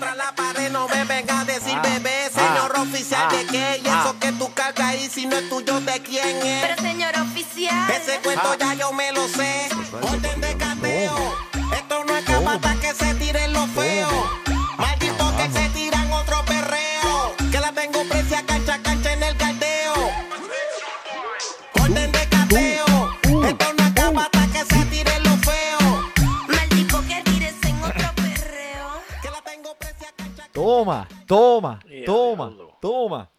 Contra la pared, no me venga a decir bebé, señor oficial de qué, y eso que tú cargas ahí, si no es tuyo, ¿de quién es? Pero señor oficial. Ese cuento ya yo me lo sé, orden de cateo, esto no es capata que se tiren los feos, Toma, toma, toma, diablo. toma.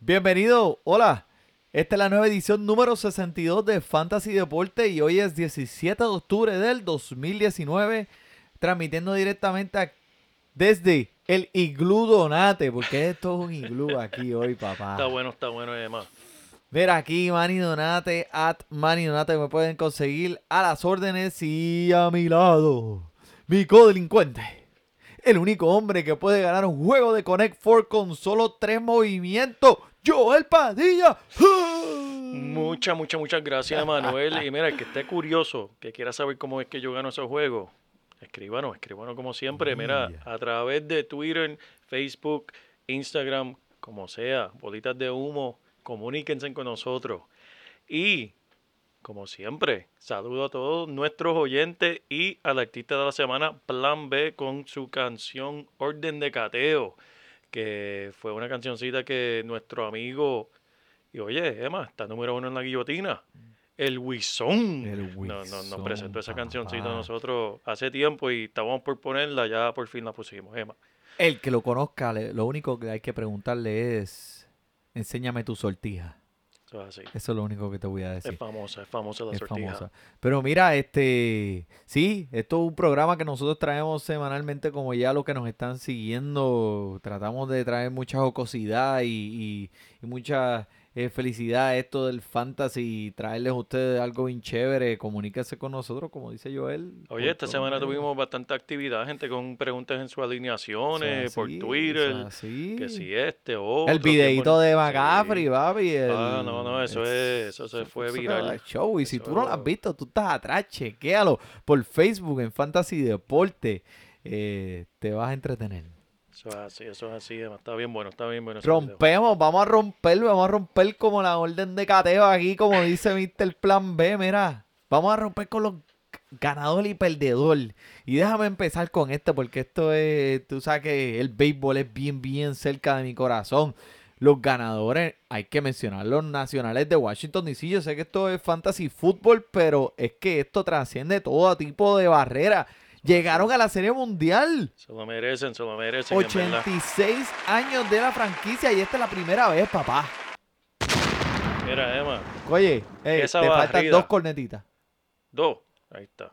Bienvenido, hola. Esta es la nueva edición número 62 de Fantasy Deporte y hoy es 17 de octubre del 2019, transmitiendo directamente a- desde el Iglú Donate, porque esto es un iglú aquí hoy, papá. Está bueno, está bueno, además. Mira, aquí Manny Donate, at Manny Donate, me pueden conseguir a las órdenes y a mi lado, mi codelincuente. El único hombre que puede ganar un juego de Connect Four con solo tres movimientos, Joel Padilla. Muchas, muchas, muchas gracias, Manuel. Y mira, el que esté curioso, que quiera saber cómo es que yo gano esos juegos, escríbanos, escríbanos como siempre. Mira, a través de Twitter, Facebook, Instagram, como sea, bolitas de humo, comuníquense con nosotros. Y, como siempre, saludo a todos nuestros oyentes y al artista de la semana, Plan B, con su canción Orden de Cateo, que fue una cancioncita que nuestro amigo y oye, Emma, está número uno en la guillotina. El Wison. El No, no, nos presentó esa cancioncita a papá. nosotros hace tiempo y estábamos por ponerla, ya por fin la pusimos, Emma. El que lo conozca, lo único que hay que preguntarle es, enséñame tu sortija. Eso es así. Eso es lo único que te voy a decir. Es famosa, es famosa la es sortija. famosa. Pero mira, este, sí, esto es un programa que nosotros traemos semanalmente, como ya los que nos están siguiendo, tratamos de traer mucha jocosidad y, y- y mucha eh, felicidad esto del fantasy, traerles a ustedes algo bien chévere, comuníquense con nosotros, como dice Joel. Oye, esta semana tuvimos bastante actividad, gente con preguntas en sus alineaciones, por así, Twitter, es así. que si este o El videito de McCaffrey, Sí. papi. el- Ah, no, no, eso es- eso se fue eso viral. show. Y si tú no lo has visto, tú estás atrás, chequéalo por Facebook en Fantasy Deporte. Eh, te vas a entretener. Eso es así, eso es así. Está bien bueno, está bien bueno. Rompemos, vamos a romper, vamos a romper como la orden de cateo aquí, como dice Mr. Plan B, mira. Vamos a romper con los ganador y perdedor. Y déjame empezar con esto, porque esto es, tú sabes que el béisbol es bien, bien cerca de mi corazón. Los ganadores, hay que mencionar los nacionales de Washington DC. Yo sé que esto es fantasy fútbol, pero es que esto trasciende todo tipo de barreras. Llegaron a la Serie Mundial. Se lo merecen, se lo merecen. en verdad. 86 años de la franquicia y esta es la primera vez, papá. Mira, Emma, Oye, eh, te faltan dos cornetitas. dos. Ahí está.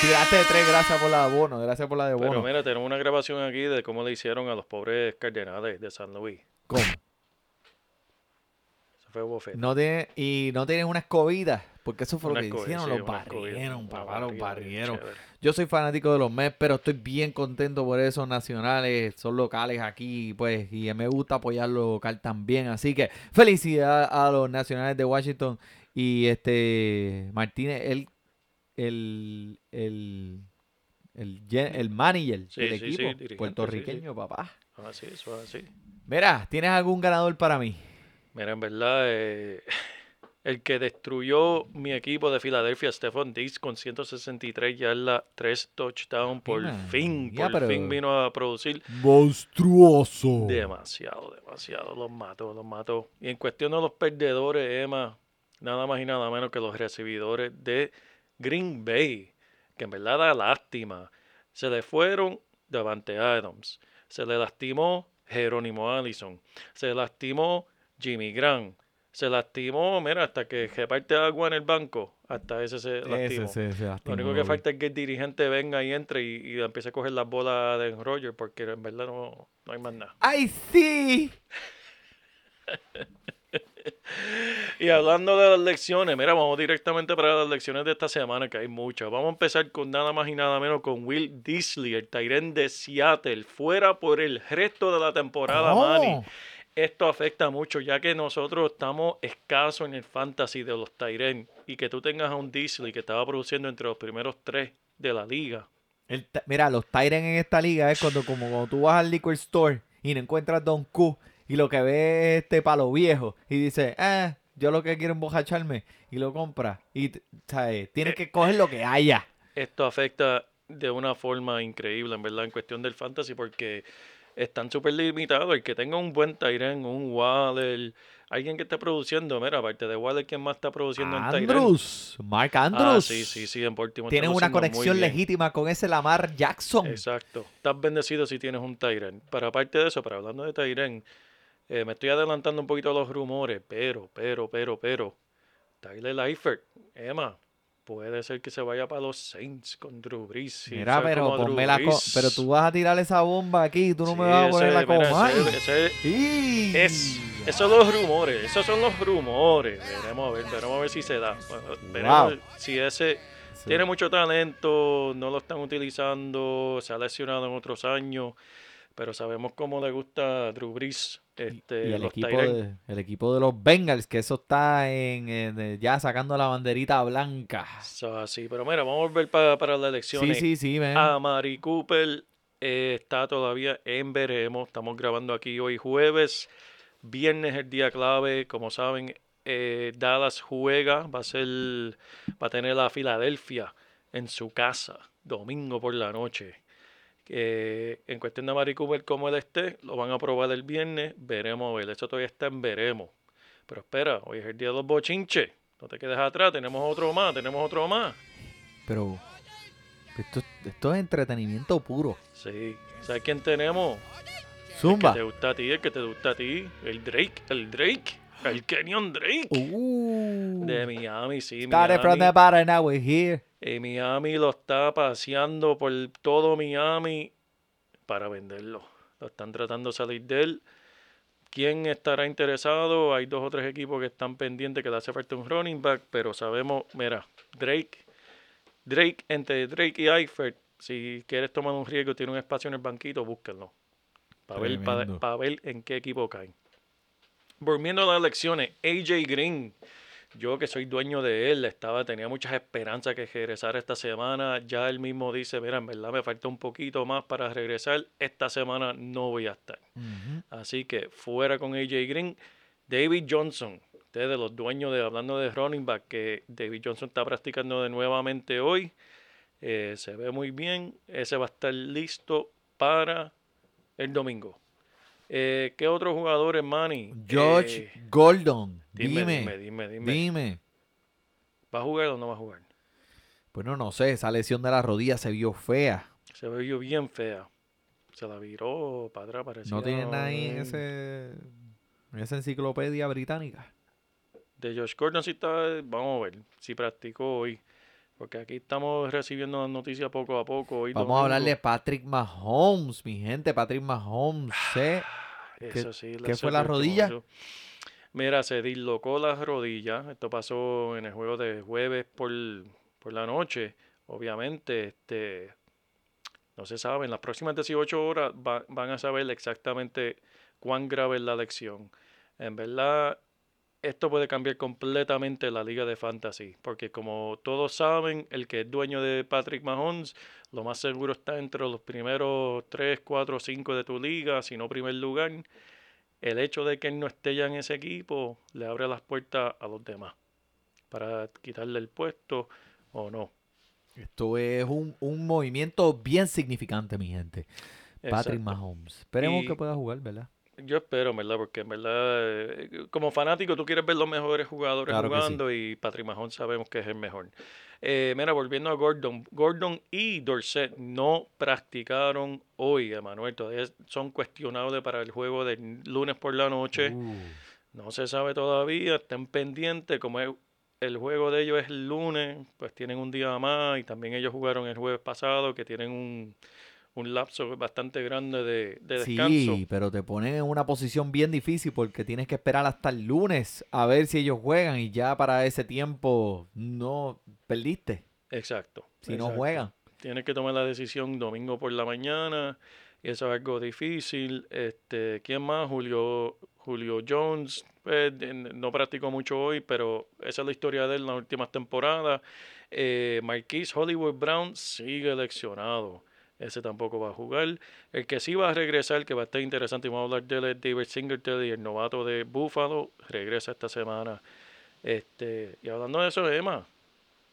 Tiraste tres, gracias por la de bono, gracias por la de Pero bono. mira, tenemos una grabación aquí de cómo le hicieron a los pobres cardenales de San Luis. ¿Cómo? Eso fue bofete. No tiene, y no tienen una escobita, porque eso fue lo que hicieron, sí, los barrieron, papá, los barrieron. Yo soy fanático de los Mets, pero estoy bien contento por esos nacionales, son locales aquí, pues, y me gusta apoyar lo local también. Así que felicidad a los nacionales de Washington y este Martínez, el, el, el, el, el manager Sí, del sí, equipo puertorriqueño, papá. Ah, sí, eso es así. Mira, ¿tienes algún ganador para mí? Mira, en verdad, eh, el que destruyó mi equipo de Filadelfia, Stephon Diggs, con 163 yardas, 3 touchdowns, por fin, por fin vino a producir Monstruoso. demasiado, demasiado. Los mató, los mató. Y en cuestión de los perdedores, Emma, nada más y nada menos que los recibidores de Green Bay, que en verdad da lástima. Se le fueron Davante Adams, se le lastimó Jerónimo Allison, se lastimó Jimmy Grant, Se lastimó, mira, hasta que reparte agua en el banco, hasta ese se lastimó. Ese, se- se Lo lastimó, único que falta es que el dirigente venga y entre y, y empiece a coger las bolas de Roger, porque en verdad no, no hay más nada. ¡Ay, sí! Y hablando de las lecciones, mira, vamos directamente para las lecciones de esta semana, que hay muchas. Vamos a empezar con nada más y nada menos con Will Disley, el Tyrant de Seattle, fuera por el resto de la temporada, ¿Cómo? Manny. Esto afecta mucho, ya que nosotros estamos escasos en el fantasy de los Tyrant. Y que tú tengas a un Disley que estaba produciendo entre los primeros tres de la liga. El mira, los Tyrants en esta liga es cuando, como cuando tú vas al liquor store y no encuentras Don Q y lo que ves es este palo viejo y dices, ah, yo lo que quiero es embojacharme y lo compras. Y, ¿sabes? Tienes que coger lo que haya. esto afecta de una forma increíble, en verdad, en cuestión del fantasy, porque están súper limitados. El que tenga un buen Tyrant, un Waller, alguien que esté produciendo, mira, aparte de Waller, ¿quién más está produciendo en Tyrant? Andrews, Mark Andrews. Ah, sí, sí, sí, en Baltimore. está Tienen una conexión legítima con ese Lamar Jackson. Exacto. Estás bendecido si tienes un Tyrant. Pero aparte de eso, pero hablando de Tyrant, eh, me estoy adelantando un poquito a los rumores, pero, pero, pero, pero, Tyler Eifert, Emma, puede ser que se vaya para los Saints con Drew Brees. Mira, pero ponme la pero tú vas a tirar esa bomba aquí y tú no me vas a poner ese- la mira, coma. ese- ese- ¡Y! es, esos son los rumores, esos son los rumores. Veremos a ver, veremos a ver si se da. Veremos Wow. si ese Sí. tiene mucho talento, no lo están utilizando, se ha lesionado en otros años, pero sabemos cómo le gusta a Drew Brees este, y el equipo, de, el equipo de los Bengals, que eso está en, en- eh, ya sacando la banderita blanca. So, así, pero mira, vamos a volver pa- para las Sí, elecciones. sí, sí, ven. A Mari Cooper eh, está todavía en veremos. Estamos grabando aquí hoy jueves. Viernes el día clave. Como saben, eh, Dallas juega. Va a ser, va a tener a Filadelfia en su casa. Domingo por la noche. Eh, en cuestión de Mari Cooper, como él esté, lo van a probar el viernes. Veremos a ver. Eso todavía está en veremos. Pero espera, hoy es el día de los bochinches. No te quedes atrás. Tenemos otro más. Tenemos otro más. Pero esto, esto es entretenimiento puro. Sí. ¿Sabes quién tenemos? Zumba. El que te gusta a ti, el que te gusta a ti. El Drake, el Drake. El Kenyon Drake. Uh, De Miami, sí. started from the Miami. bottom, now we're here. Eh, Miami lo está paseando por todo Miami para venderlo. Lo están tratando de salir de él. ¿Quién estará interesado? Hay dos o tres equipos que están pendientes que le hace falta un running back, pero sabemos, mira, Drake, Drake, entre Drake y Eifert, si quieres tomar un riesgo, tiene un espacio en el banquito, búsquenlo. Para ver, pa- Tremendo. pa ver en qué equipo caen. Volviendo a las elecciones, AJ Green, yo que soy dueño de él, estaba, tenía muchas esperanzas que regresara esta semana. Ya él mismo dice, mira, en verdad me falta un poquito más para regresar. Esta semana no voy a estar. Así que fuera con AJ Green. David Johnson, ustedes los dueños de, hablando de running back, que David Johnson está practicando de nuevamente hoy. Eh, se ve muy bien. Ese va a estar listo para el domingo. Eh, ¿Qué otros jugadores, Manny? George Eh, Gordon, dime, dime, dime, dime, dime. ¿Va a jugar o no va a jugar? Bueno, no sé, esa lesión de la rodilla se vio fea. Se ve bien fea. Se la viró para atrás, parecía. No tiene nada ahí en un- ese en esa enciclopedia británica. De Josh Gordon sí está, vamos a ver si practicó hoy. Porque aquí estamos recibiendo las noticias poco a poco. Hoy Vamos a hablar de. Patrick Mahomes, mi gente, Patrick Mahomes. sé- Eso sí, qué fue la rodilla? Mira, se dislocó las rodillas. Esto pasó en el juego de jueves por, por la noche. Obviamente, este no se sabe. En las próximas 18 horas va- van a saber exactamente cuán grave es la lección. En verdad, esto puede cambiar completamente la liga de fantasy. Porque como todos saben, el que es dueño de Patrick Mahomes, lo más seguro está entre los primeros 3, 4, 5 de tu liga, si no primer lugar. El hecho de que él no esté ya en ese equipo le abre las puertas a los demás para quitarle el puesto o no. Esto es un, un movimiento bien significante, mi gente. Patrick Exacto. Mahomes. Esperemos Y- que pueda jugar, ¿verdad? Yo espero, ¿verdad? Porque en verdad, eh, como fanático, tú quieres ver los mejores jugadores Claro que sí. jugando y Patrick Mahomes sabemos que es el mejor. Eh, mira, volviendo a Gordon. Gordon y Dorset no practicaron hoy, Emanuel. Todavía son cuestionables para el juego del lunes por la noche. Uh, No se sabe todavía, estén pendientes, como es- el juego de ellos es el lunes, pues tienen un día más y también ellos jugaron el jueves pasado, que tienen un, un lapso bastante grande de, de descanso. Sí, pero te ponen en una posición bien difícil porque tienes que esperar hasta el lunes a ver si ellos juegan y ya para ese tiempo no perdiste Exacto. si no juegan. Tienes que tomar la decisión domingo por la mañana y eso es algo difícil. Este, ¿quién más? Julio, Julio Jones, pues, no practicó mucho hoy, pero esa es la historia de él en las últimas temporadas. Eh, Marquise Hollywood Brown sigue lesionado. Ese tampoco va a jugar. El que sí va a regresar, que va a estar interesante, y vamos a hablar de él, es David Singletary, el novato de Buffalo, regresa esta semana. Este, y hablando de eso, Emma,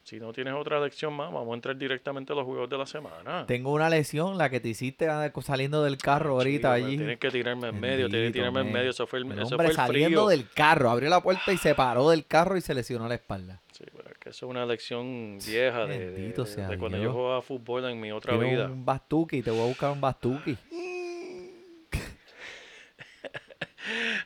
si no tienes otra lección más, vamos a entrar directamente a los juegos de la semana. Tengo una lesión, la que te hiciste saliendo del carro ahorita Chico, allí. Tienes que tirarme en medio, tienes que tirarme en medio. Eso fue el, El eso hombre fue el saliendo frío. del carro, abrió la puerta y se paró del carro y se lesionó la espalda. Sí, pero es que eso es una lección vieja de, de- de- cuando yo jugaba fútbol en mi otra Quiero vida. un bastuki, te voy a buscar un bastuki.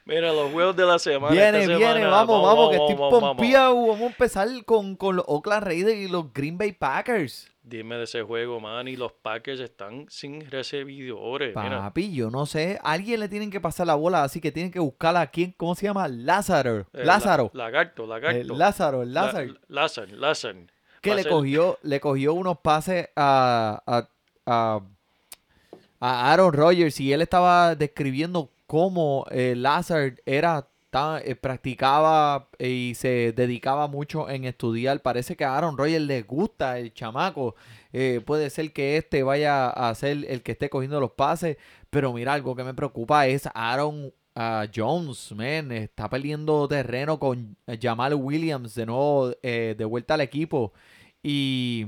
Mira, los juegos de la semana. Viene, esta viene, semana, vamos, vamos, que estoy vamos. pompeado. Vamos a empezar con, con los Oakland Raiders y los Green Bay Packers. Dime de ese juego, man. Y los Packers están sin recibidores. Mira, Papi, yo no sé. Alguien le tienen que pasar la bola, así que tienen que buscar a quién, ¿cómo se llama? Lázaro. eh, la- Lázaro. lagarto, lagarto. El Lázaro, La- Lázaro. Lázaro, Lázaro. que le cogió, le cogió unos pases a, a, a- a Aaron Rodgers y él estaba describiendo cómo eh, Lazard era tan, eh, practicaba y se dedicaba mucho en estudiar. Parece que a Aaron Rodgers le gusta el chamaco. Eh, puede ser que este vaya a ser el que esté cogiendo los pases. Pero mira, algo que me preocupa es Aaron ah, Jones, man. Está perdiendo terreno con Jamal Williams de nuevo eh, de vuelta al equipo. Y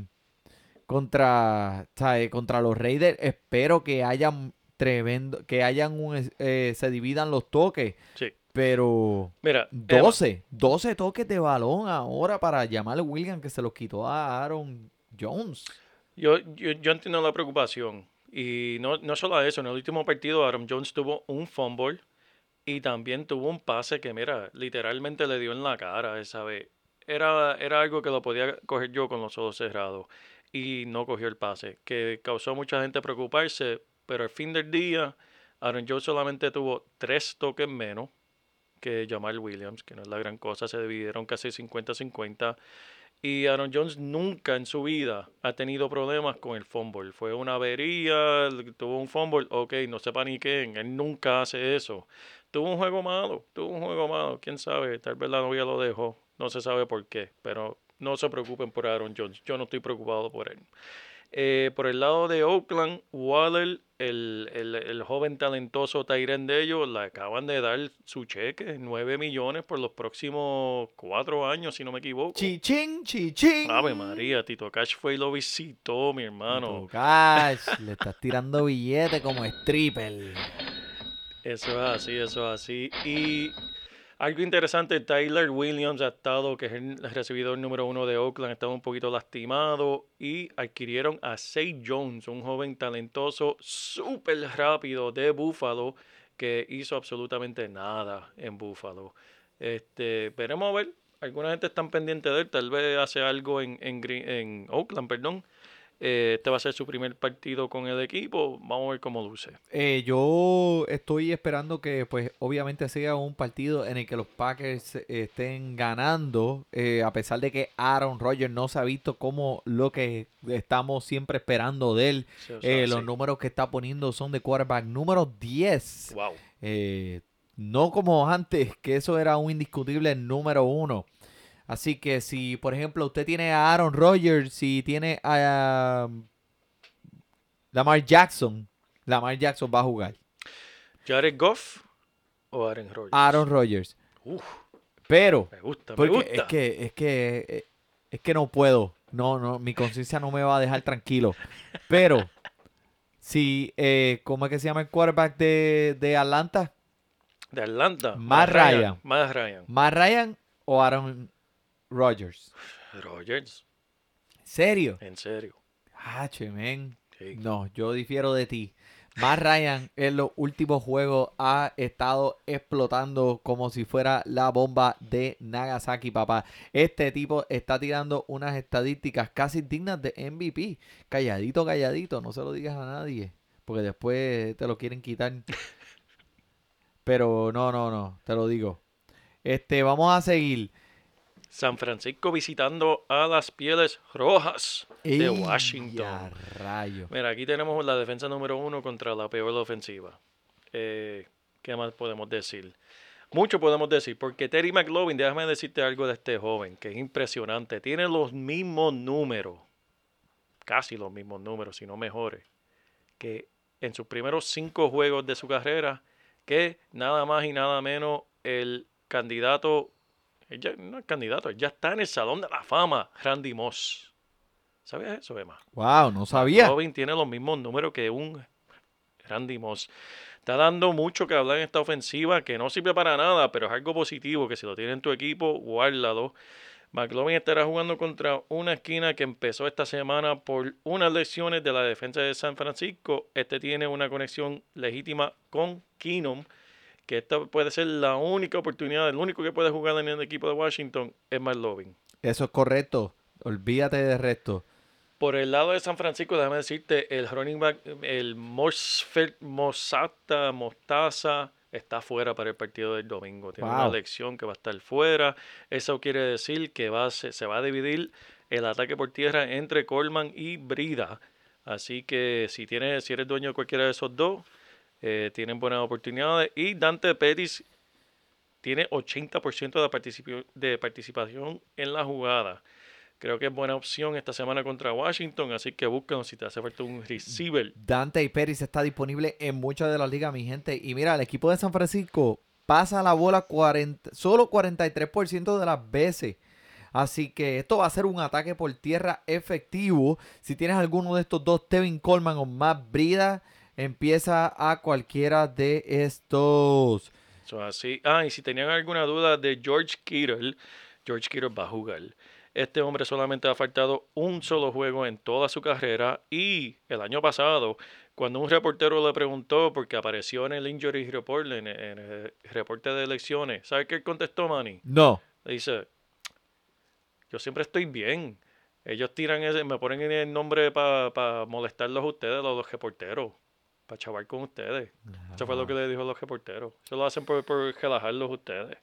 contra, contra los Raiders espero que hayan tremendo, que hayan un, eh, se dividan los toques. Sí. Pero Mira, Emma, 12, 12 toques de balón ahora para Jamal Williams que se los quitó a Aaron Jones. Yo, yo, yo entiendo la preocupación. Y no, no solo eso, en el último partido Aaron Jones tuvo un fumble y también tuvo un pase que, mira, literalmente le dio en la cara esa vez. Era, era algo que lo podía coger yo con los ojos cerrados y no cogió el pase, que causó a mucha gente preocuparse, pero al fin del día Aaron Jones solamente tuvo tres toques menos que Jamal Williams, que no es la gran cosa, se dividieron casi 50-50. Y Aaron Jones nunca en su vida ha tenido problemas con el fumble. Fue una avería, tuvo un fumble, ok, no se paniquen, él nunca hace eso. Tuvo un juego malo, tuvo un juego malo, quién sabe, tal vez la novia lo dejó, no se sabe por qué, pero no se preocupen por Aaron Jones, yo no estoy preocupado por él. Eh, por el lado de Oakland, Waller, el, el, el joven talentoso Tyren de ellos, le acaban de dar su cheque, 9 millones por los próximos cuatro años, si no me equivoco. Chichín, chichín. Ave María, Tito Cash fue y lo visitó, mi hermano. Tito Cash, le estás tirando billete como stripper. Eso es así, eso es así. Y algo interesante, Tyler Williams ha estado, que es el recibidor número uno de Oakland, ha un poquito lastimado y adquirieron a Say Jones, un joven talentoso, súper rápido de Buffalo, que hizo absolutamente nada en Buffalo. Este, veremos a ver. Alguna gente está pendiente de él, tal vez hace algo en, en Oakland, perdón. Eh, este va a ser su primer partido con el equipo. Vamos a ver cómo luce. Eh, yo estoy esperando que, pues, obviamente sea un partido en el que los Packers eh, estén ganando, eh, a pesar de que Aaron Rodgers no se ha visto como lo que estamos siempre esperando de él. Sí, o sea, los sí. números que está poniendo son de quarterback número 10. Wow. No como antes, que eso era un indiscutible número uno. Así que si, por ejemplo, usted tiene a Aaron Rodgers, si tiene a um, Lamar Jackson, Lamar Jackson va a jugar. ¿Jared Goff o Aaron Rodgers? Aaron Rodgers. Uf, Pero, me gusta, me gusta. es que, es que, eh, es que no puedo. No, no, mi conciencia no me va a dejar tranquilo. Pero, si, eh, ¿cómo es que se llama el quarterback de, de Atlanta? De Atlanta. Matt Ryan. Matt Ryan. ¿Matt Ryan o Aaron Rodgers? Rodgers, ¿Serio? en serio. Ah, Sí. No, yo difiero de ti. Matt Ryan en los últimos juegos ha estado explotando como si fuera la bomba de Nagasaki, papá. Este tipo está tirando unas estadísticas casi dignas de MVP. Calladito, calladito, no se lo digas a nadie, porque después te lo quieren quitar. Pero no, no, no, te lo digo. Este, vamos a seguir. San Francisco visitando a las Pieles Rojas de ¡Ey, Washington. rayo! Mira, aquí tenemos la defensa número uno contra la peor ofensiva. Eh, ¿Qué más podemos decir? Mucho podemos decir, porque Terry McLovin, déjame decirte algo de este joven, que es impresionante. Tiene los mismos números, casi los mismos números, si no mejores, que en sus primeros cinco juegos de su carrera, que nada más y nada menos el candidato, él ya, no es candidato, él ya está en el Salón de la Fama, Randy Moss. ¿Sabías eso, Emma? ¡Wow! No sabía. Robin tiene los mismos números que un Randy Moss. Está dando mucho que hablar en esta ofensiva que no sirve para nada, pero es algo positivo que si lo tiene en tu equipo, guárdalo. McLovin estará jugando contra una esquina que empezó esta semana por unas lesiones de la defensa de San Francisco. Este tiene una conexión legítima con Keenum, que esta puede ser la única oportunidad, el único que puede jugar en el equipo de Washington es McLovin. Eso es correcto. Olvídate del resto. Por el lado de San Francisco, déjame decirte, el running back, el Mosata Mostaza, está fuera para el partido del domingo. Tiene una Wow. lección que va a estar fuera. Eso quiere decir que va se, se va a dividir el ataque por tierra entre Coleman y Brida. Así que si, tienes, si eres dueño de cualquiera de esos dos, eh, tienen buenas oportunidades. Y Dante Pettis tiene 80% de, de participación en la jugada. Creo que es buena opción esta semana contra Washington, así que búscalo si te hace falta un receiver. Dante y Pérez está disponible en muchas de las ligas, mi gente. Y mira, el equipo de San Francisco pasa la bola 40, solo 43% de las veces. Así que esto va a ser un ataque por tierra efectivo. Si tienes alguno de estos dos, Tevin Coleman o Matt Brida, empieza a cualquiera de estos. Así. Ah, y si tenían alguna duda de George Kittle, George Kittle va a jugar. Este hombre solamente ha faltado un solo juego en toda su carrera y el año pasado, cuando un reportero le preguntó, porque apareció en el Injury Report, en, el reporte de elecciones, ¿sabe qué contestó, Manny? No. Le dice, yo siempre estoy bien. Ellos tiran ese, me ponen el nombre para molestarlos a ustedes, los, los reporteros, para chavar con ustedes. Eso fue lo que le dijo a los reporteros. Eso lo hacen por, por relajarlos ustedes.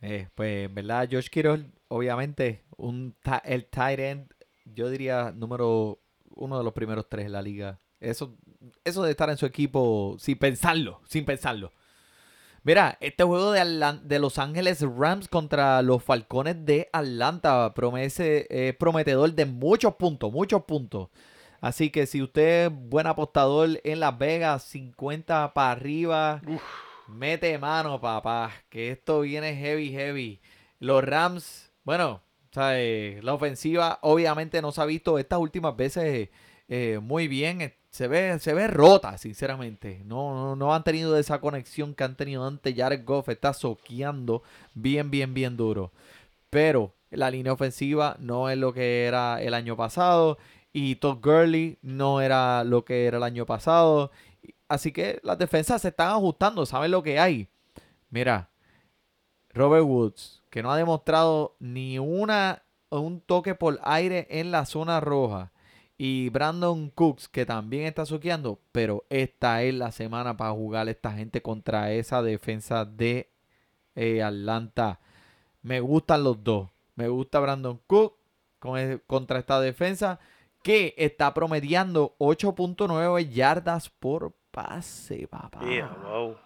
Eh, pues en verdad, George Kittle, obviamente, un el tight end, yo diría número uno de los primeros tres en la liga. Eso, eso de estar en su equipo sin pensarlo, sin pensarlo. Mira, este juego de, de Los Ángeles Rams contra los Falcones de Atlanta promete, es prometedor de muchos puntos, muchos puntos. Así que si usted es buen apostador en Las Vegas, 50 para arriba, mete mano, papá, que esto viene heavy, heavy. Los Rams, bueno, la ofensiva obviamente no se ha visto estas últimas veces eh, muy bien. eh, Se ve, se ve rota, sinceramente. No, no, no han tenido esa conexión que han tenido antes. Jared Goff está soqueando bien, bien, bien duro. Pero la línea ofensiva no es lo que era el año pasado. Y Todd Gurley no era lo que era el año pasado. Así que las defensas se están ajustando. ¿Saben lo que hay? Mira, Robert Woods, que no ha demostrado ni una un toque por aire en la zona roja. Y Brandon Cooks, que también está soqueando. Pero esta es la semana para jugar esta gente contra esa defensa de eh, Atlanta. Me gustan los dos. Me gusta Brandon Cook e- contra esta defensa que está promediando 8.9 yardas por pase, papá. Yeah, wow.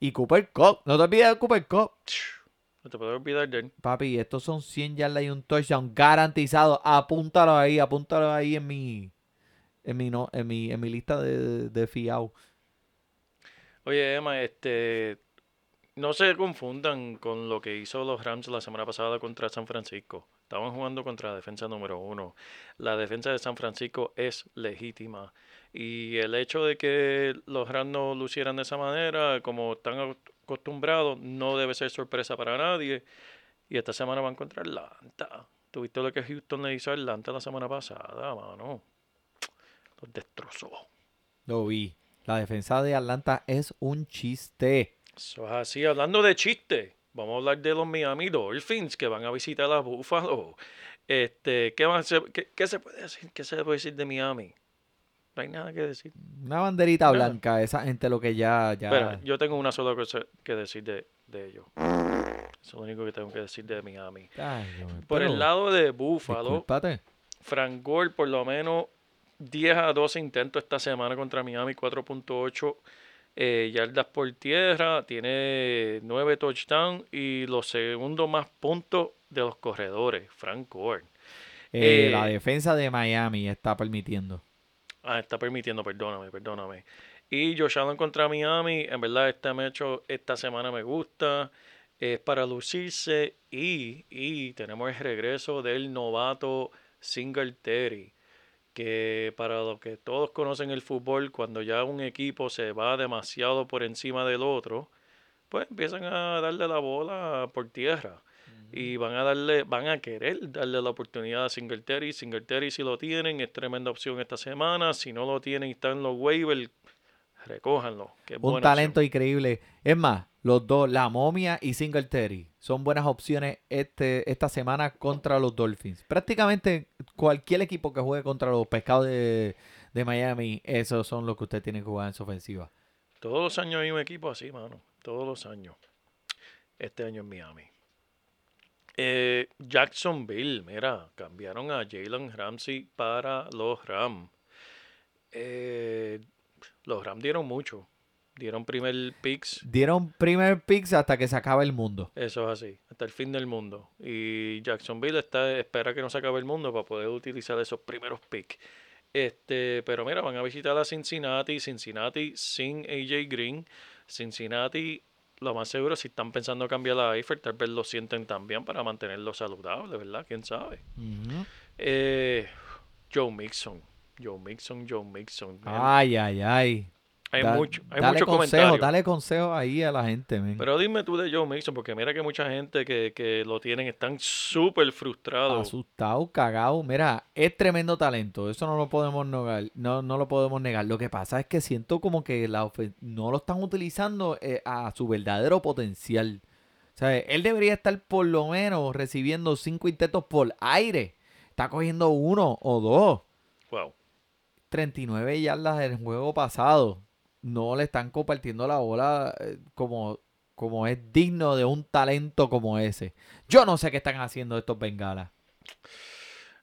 Y Cooper Cup, no te olvides de Cooper Cup. No te puedo olvidar de él. Papi, estos son 100 yardas y un touchdown garantizado. Apúntalo ahí, apúntalo ahí en mi en mi no, en mi en mi lista de, de fiao. Oye, Emma, este. No se confundan con lo que hizo los Rams la semana pasada contra San Francisco. Estaban jugando contra la defensa número uno. La defensa de San Francisco es legítima. Y el hecho de que los Rams no lucieran de esa manera, como están acostumbrados, no debe ser sorpresa para nadie. Y esta semana van contra Atlanta. ¿Tuviste lo que Houston le hizo a Atlanta la semana pasada, mano? Los destrozó. Lo vi. La defensa de Atlanta es un chiste. Eso es así. Hablando de chiste, vamos a hablar de los Miami Dolphins que van a visitar a Buffalo. Este, ¿qué, van a hacer? ¿Qué, qué se puede decir? ¿Qué se puede decir de Miami? No hay nada que decir. Una banderita Nada. blanca. Esa gente lo que ya... ya... Pero yo tengo una sola cosa que decir de, de ellos. Eso es lo único que tengo que decir de Miami. Ay, Dios mío, Por el lado de Buffalo. Frank Gore por lo menos 10 a 12 intentos esta semana contra Miami, 4.8 eh, yardas por tierra, tiene 9 touchdowns y los segundos más puntos de los corredores, Frank Gore. Eh, Eh, la defensa de Miami está permitiendo. Ah, está permitiendo, perdóname, perdóname. Y Josh Allen contra Miami, en verdad este me hecho esta semana me gusta, es para lucirse y, y tenemos el regreso del novato Singletary, que para los que todos conocen el fútbol, cuando ya un equipo se va demasiado por encima del otro, pues empiezan a darle la bola por tierra. Y van a darle, van a querer darle la oportunidad a Singletary. Singletary si lo tienen, es tremenda opción esta semana. Si no lo tienen están en los waivers, recójanlo. que es Un talento opción. increíble. Es más, los dos, la momia y Singletary, son buenas opciones este, esta semana contra los Dolphins. Prácticamente cualquier equipo que juegue contra los pescados de, de Miami, esos son los que usted tiene que jugar en su ofensiva. Todos los años hay un equipo así, mano. Todos los años. Este año en Miami. Eh, Jacksonville, mira, cambiaron a Jalen Ramsey para los Rams. Eh, los Rams dieron mucho. Dieron primer picks. Dieron primer picks hasta que se acaba el mundo. Eso es así, hasta el fin del mundo. Y Jacksonville está, espera que no se acabe el mundo para poder utilizar esos primeros picks. Este, pero mira, van a visitar a Cincinnati, Cincinnati sin AJ Green. Cincinnati, lo más seguro, si están pensando cambiar a Eifert, tal vez lo sienten también para mantenerlo saludable, ¿verdad? ¿Quién sabe? Eh, Joe Mixon, Joe Mixon, Joe Mixon. Man, Ay, ay, ay. hay Da- mucho, hay dale mucho consejo, comentario. dale consejo ahí a la gente. Pero dime tú de Joe Mixon, porque mira que mucha gente que, que lo tienen están súper frustrados. Asustado, cagado. Mira, es tremendo talento. Eso no lo podemos negar. No, no lo podemos negar. Lo que pasa es que siento como que la no lo están utilizando eh, a su verdadero potencial. O sea, él debería estar por lo menos recibiendo cinco intentos por aire. Está cogiendo uno o dos. Wow. 39 yardas del juego pasado. No le están compartiendo la bola eh, como, como es digno de un talento como ese. Yo no sé qué están haciendo estos bengalas.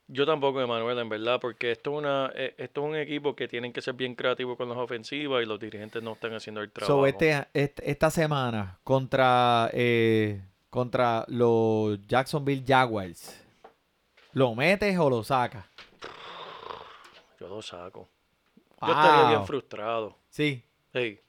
Yo tampoco, Emanuel, en verdad, porque esto es, una, eh, esto es un equipo que tienen que ser bien creativos con las ofensivas y los dirigentes no están haciendo el trabajo. So, este, este- esta semana contra, eh, contra los Jacksonville Jaguars, ¿lo metes o lo sacas? Yo lo saco. Yo estaría bien frustrado. Sí. Hey,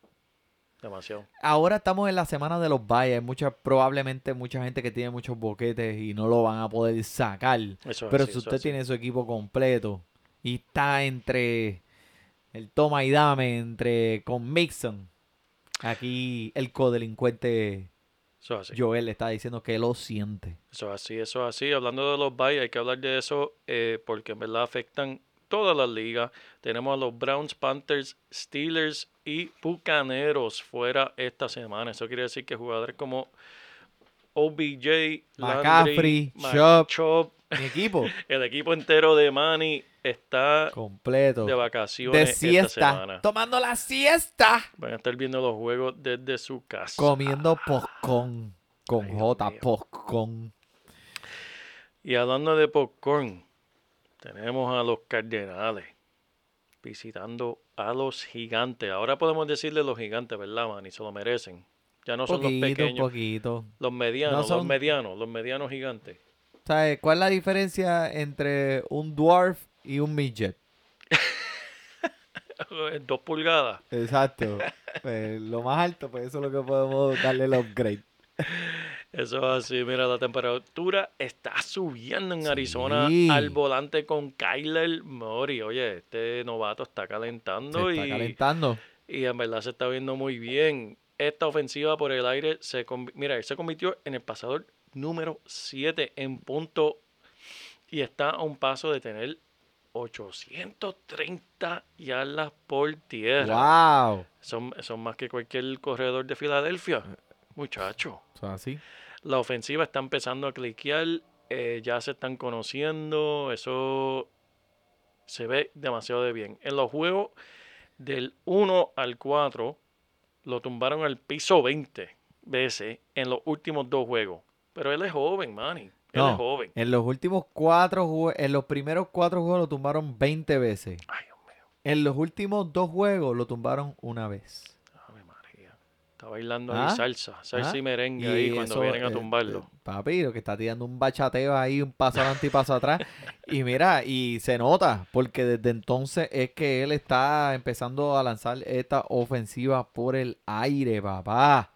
demasiado. Ahora estamos en la semana de los valles. Hay mucha, probablemente mucha gente que tiene muchos boquetes y no lo van a poder sacar. Eso es Pero así, si usted así. tiene su equipo completo y está entre el toma y dame, entre con Mixon, aquí el codelincuente Eso es así. Joel está diciendo que lo siente. Eso es así, eso es así. Hablando de los byes, hay que hablar de eso eh, porque en verdad afectan todas las ligas. Tenemos a los Browns, Panthers, Steelers y Bucaneros fuera esta semana. Eso quiere decir que jugadores como OBJ, McCaffrey. Chubb, Mi equipo el equipo entero de Manny está completo. de De vacaciones esta siesta. semana. Tomando la siesta. Van a estar viendo los juegos desde su casa. Comiendo popcorn. Con Ay, J, popcorn. Y hablando de popcorn, tenemos a los Cardenales visitando a los gigantes. Ahora podemos decirle los gigantes, ¿verdad, man? Y se lo merecen. Ya no son los pequeños, poquito. los medianos, los son- medianos, los medianos gigantes. ¿Sabes cuál es la diferencia entre un dwarf y un midget? Dos pulgadas. Exacto. Pues, lo más alto, pues eso es lo que podemos darle el upgrade. Eso es así. Mira, la temperatura está subiendo en Arizona Sí. al volante con Kyler Murray. Oye, este novato está Se calentando está y, calentando. y en verdad se está viendo muy bien. Esta ofensiva por el aire se mira, él se convirtió en el pasador número 7 en punto y está a un paso de tener 830 yardas por tierra. ¡Wow! Son, son más que cualquier corredor de Filadelfia. Muchacho. Es así. La ofensiva está empezando a cliquear. eh, ya se están conociendo. Eso se ve demasiado de bien. En los juegos del 1 al 4 lo tumbaron al piso 20 veces en los últimos dos juegos. Pero él es joven, Manny. Él No, es joven. En los últimos cuatro jue- en los primeros cuatro juegos lo tumbaron 20 veces. Ay, Dios mío. En los últimos dos juegos lo tumbaron una vez. Está bailando ¿Ah? ahí salsa. Salsa ¿Ah? y merengue ahí cuando eso, vienen a eh, tumbarlo. eh, papi, lo que está tirando un bachateo ahí, un paso adelante y paso atrás. Y mira, y se nota, porque desde entonces es que él está empezando a lanzar esta ofensiva por el aire, papá.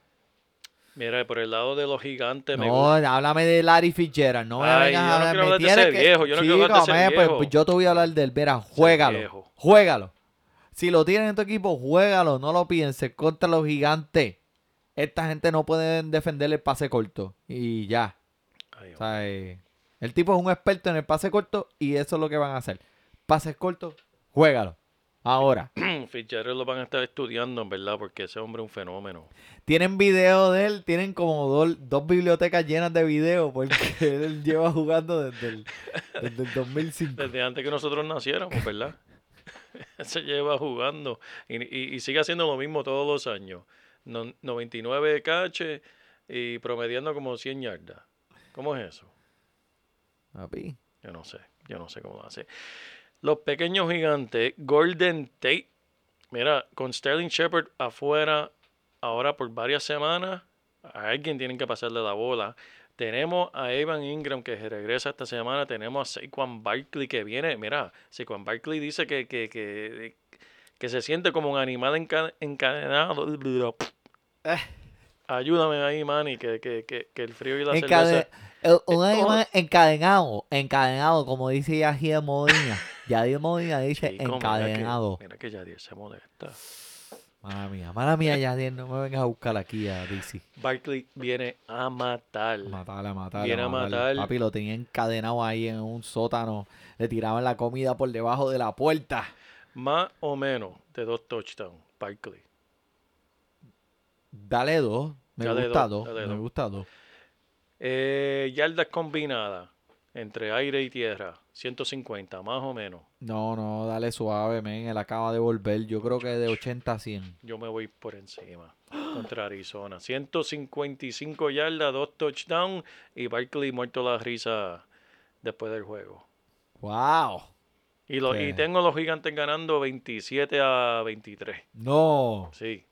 Mira, por el lado de los gigantes me No, gusta. háblame de Larry Fitzgerald, no me vengas yo a no hablar, quiero me hablar de tienes ese que- viejo, yo no quiero hablar de Chico, ese me, pues, viejo. pues yo te voy a hablar del Vera, juégalo, juégalo. Si lo tienes en tu equipo, juégalo, no lo pienses contra los gigantes. Esta gente no puede defender el pase corto y ya. Ay, O sea, eh, el tipo es un experto en el pase corto y eso es lo que van a hacer. Pases cortos, juégalo. Ahora, Fitzgerald lo van a estar estudiando, en verdad, porque ese hombre es un fenómeno. tienen video de él, tienen como dos, dos bibliotecas llenas de videos porque él lleva jugando desde el, desde el 2005. Desde antes que nosotros naciéramos, ¿verdad? Se lleva jugando y, y- y sigue haciendo lo mismo todos los años. No- 99 de cache y promediando como 100 yardas. ¿Cómo es eso? Papi, Yo no sé, yo no sé cómo lo hace. Los pequeños gigantes, Golden Tate. Mira, con Sterling Shepard afuera ahora por varias semanas, a alguien tienen que pasarle la bola. Tenemos a Evan Ingram que regresa esta semana. Tenemos a Saquon Barkley que viene. Mira, Saquon Barkley dice que, que, que, que se siente como un animal enca- encadenado. Eh. Ayúdame ahí, Manny, que, que, que, que el frío y la encade- cerveza... un animal encadenado, encadenado, como dice Yadir Molina. Yadir Molina dice Chico, mira que- encadenado. Mira que Yadier se molesta. Mala mía, mala mía, Yadir, no me vengas a buscar aquí a DC. Barkley viene a matar. Matarla, matarla. Viene a matar. Papi lo tenía encadenado ahí en un sótano. Le tiraban la comida por debajo de la puerta. Más o menos de dos touchdowns. Barkley. Dale dos. Me gusta dos, dos. Me gusta dos. Eh, yardas combinadas entre aire y tierra. 150, más o menos. No, no, dale suave, men. Él acaba de volver. Yo creo que de 80 a 100. Yo me voy por encima. Contra Arizona. 155 yardas, dos touchdowns. Y Barkley muerto la risa después del juego. ¡Wow! Y, lo, y tengo los gigantes ganando 27 a 23. No. Sí.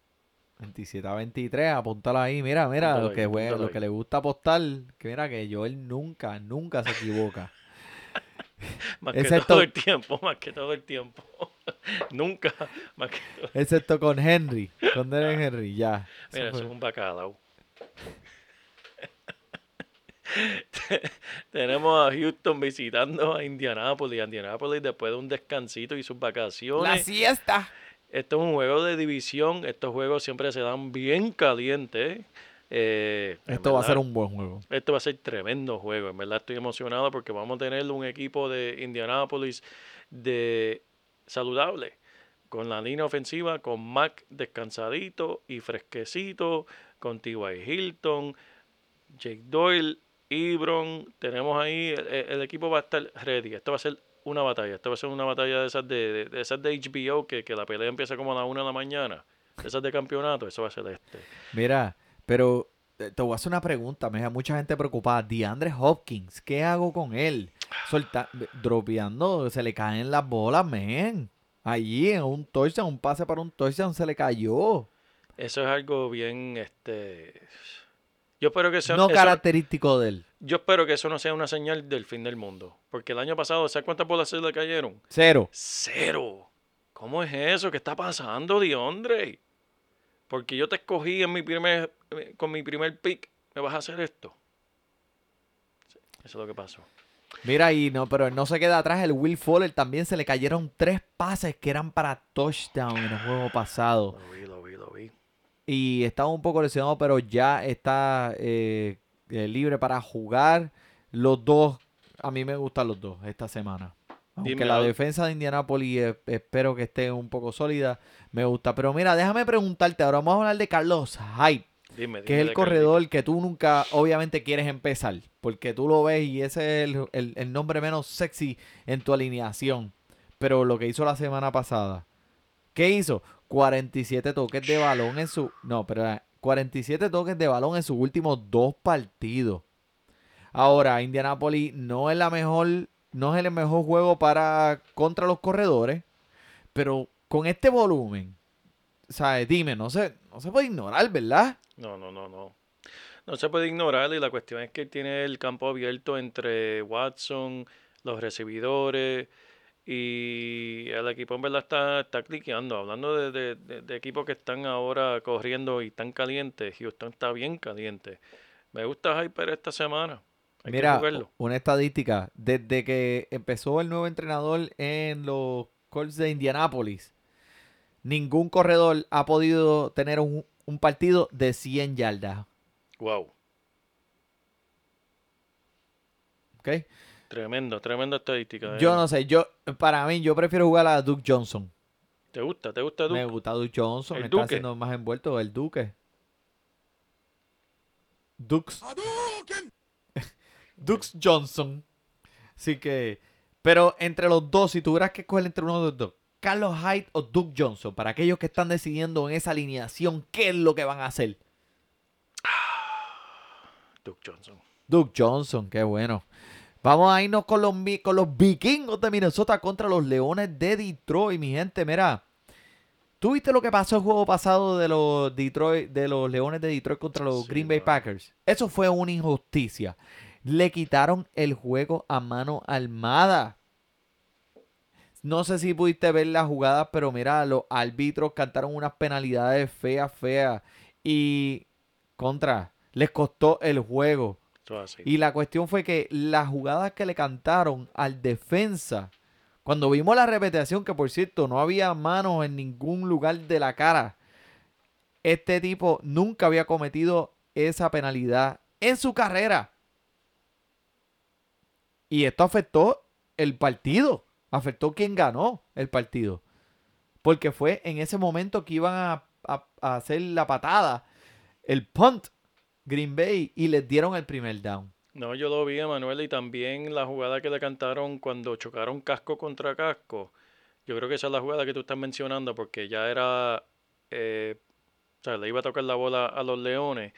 27 a 23, apúntalo ahí. Mira, mira, lo que, juega, lo que le gusta apostar. Que mira que Joel nunca, nunca se equivoca. Más que todo el tiempo, más que todo el tiempo. Nunca, más que todo. Excepto con Henry. Con Derek Henry, ya. Eso Mira, eso fue. es un bacalao. Tenemos a Houston visitando a Indianapolis. Indianapolis después de un descansito y sus La vacaciones. siesta. Esto es un juego de división. Estos juegos siempre se dan bien calientes. Eh, Esto va a ser un buen juego. Esto va a ser tremendo juego. En verdad estoy emocionado porque vamos a tener un equipo de Indianapolis de saludable. Con la línea ofensiva, con Mac descansadito y fresquecito, con T.Y. Hilton, Jake Doyle, Ibron. Tenemos ahí, el, el equipo va a estar ready. Esto va a ser una batalla. Esto va a ser una batalla de esas de, de- de esas de HBO, que, que la pelea empieza como a la una de la mañana. Esas de campeonato, eso va a ser este. Mira, pero eh, te voy a hacer una pregunta. Me da mucha gente preocupada. DeAndre Hopkins, ¿qué hago con él? Solta, dropeando, se le caen las bolas, men. Allí en un touchdown, un pase para un touchdown, se le cayó. Eso es algo bien, este... Yo espero que sea... No eso- característico de él. Yo espero que eso no sea una señal del fin del mundo. Porque el año pasado, ¿sabes cuántas bolas se le cayeron? Cero. Cero. ¿Cómo es eso? ¿Qué está pasando, Diondre? Porque yo te escogí en mi primer, eh, con mi primer pick. ¿Me vas a hacer esto? Sí, eso es lo que pasó. Mira, y no, pero no se queda atrás. El Will Fuller también se le cayeron tres pases que eran para touchdown en el juego pasado. Lo vi, lo vi, lo vi. Y estaba un poco lesionado, pero ya está eh, eh, libre para jugar. Los dos, a mí me gustan los dos esta semana. Aunque Dime, la defensa de Indianapolis eh, espero que esté un poco sólida, me gusta. Pero mira, déjame preguntarte, ahora vamos a hablar de Carlos Hyde, Dime, que dime es el corredor que tú nunca, obviamente, quieres empezar, porque tú lo ves y ese es el, el- el nombre menos sexy en tu alineación. Pero lo que hizo la semana pasada, ¿qué hizo? 47 toques de balón en su... No, pero 47 toques de balón en sus últimos dos partidos. Ahora, Indianapolis no es la mejor, no es el mejor juego para contra los corredores, pero con este volumen, ¿sabes? Dime, no se, no se puede ignorar, ¿verdad? No, no, no, no. No se puede ignorar y la cuestión es que tiene el campo abierto entre Watson, los recibidores y el equipo en verdad está, está cliqueando. Hablando de, de- de- de equipos que están ahora corriendo y están calientes, Houston está bien caliente. Me gusta Hyper esta semana. Hay Mira, una estadística, desde que empezó el nuevo entrenador en los Colts de Indianapolis, ningún corredor ha podido tener un, un partido de 100 yardas, Wow. ¿ok? Tremendo, tremenda estadística. Yo eh. no sé, yo para mí yo prefiero jugar a Duke Johnson. ¿Te gusta? ¿Te gusta Duke? Me gusta Duke Johnson, El está Duque. haciendo más envuelto el Duque. Dukes. Dukes Johnson. Así que, pero entre los dos, si tuvieras que escoger entre uno de los dos, Carlos Hyde o Duke Johnson, para aquellos que están decidiendo en esa alineación qué es lo que van a hacer. Duke Johnson. Duke Johnson, qué bueno. Vamos a irnos con los, con los vikingos de Minnesota contra los leones de Detroit, mi gente. Mira, ¿tú viste lo que pasó el juego pasado de los Detroit, de los leones de Detroit contra los Sí, Green Bay. Packers? Eso fue una injusticia. Le quitaron el juego a mano armada. No sé si pudiste ver la jugada, pero mira, los árbitros cantaron unas penalidades feas, feas. Y contra, les costó el juego. Y la cuestión fue que las jugadas que le cantaron al defensa, cuando vimos la repetición, que por cierto no había manos en ningún lugar de la cara, este tipo nunca había cometido esa penalidad en su carrera. Y esto afectó el partido, afectó quien ganó el partido. Porque fue en ese momento que iban a- a hacer la patada, el punt, Green Bay, y les dieron el primer down. No, yo lo vi, Manuel, y también la jugada que le cantaron cuando chocaron casco contra casco. Yo creo que esa es la jugada que tú estás mencionando, porque ya era, eh, o sea, le iba a tocar la bola a los leones.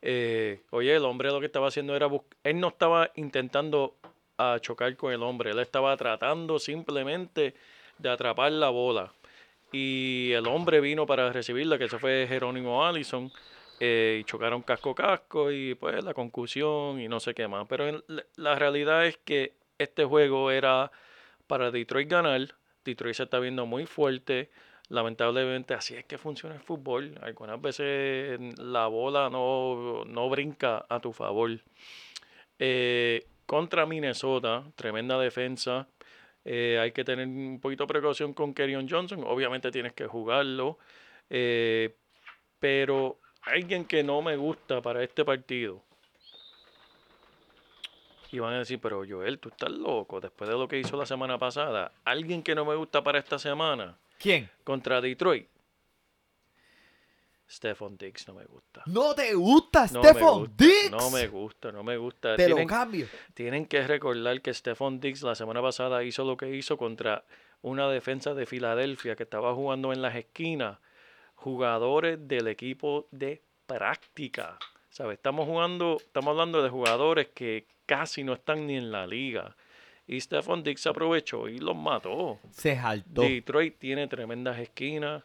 Eh, oye, el hombre lo que estaba haciendo era, él no estaba intentando a chocar con el hombre, él estaba tratando simplemente de atrapar la bola. Y el hombre vino para recibirla, que ese fue Jerónimo Allison eh, y chocaron casco casco y pues la concusión y no sé qué más. Pero la- realidad es que este juego era para Detroit ganar. Detroit se está viendo muy fuerte. Lamentablemente así es que funciona el fútbol. Algunas veces la bola no, no brinca a tu favor. Eh, contra Minnesota, tremenda defensa. Eh, hay que tener un poquito de precaución con Kerryon Johnson. Obviamente tienes que jugarlo. Pero alguien que no me gusta para este partido. Y van a decir, pero Joel, tú estás loco después de lo que hizo la semana pasada. Alguien que no me gusta para esta semana ¿Quién? contra Detroit. Stephon Diggs no me gusta. ¿No te gusta No Stephon gusta, Diggs? No me gusta, no me gusta. Te lo Tienen- cambio. tienen que recordar que Stephon Diggs la semana pasada hizo lo que hizo contra una defensa de Filadelfia que estaba jugando en las esquinas. Jugadores del equipo de práctica. ¿Sabes? Estamos jugando, estamos hablando de jugadores que casi no están ni en la liga. Y Stephon Diggs aprovechó y los mató. Se jaltó. Detroit tiene tremendas esquinas,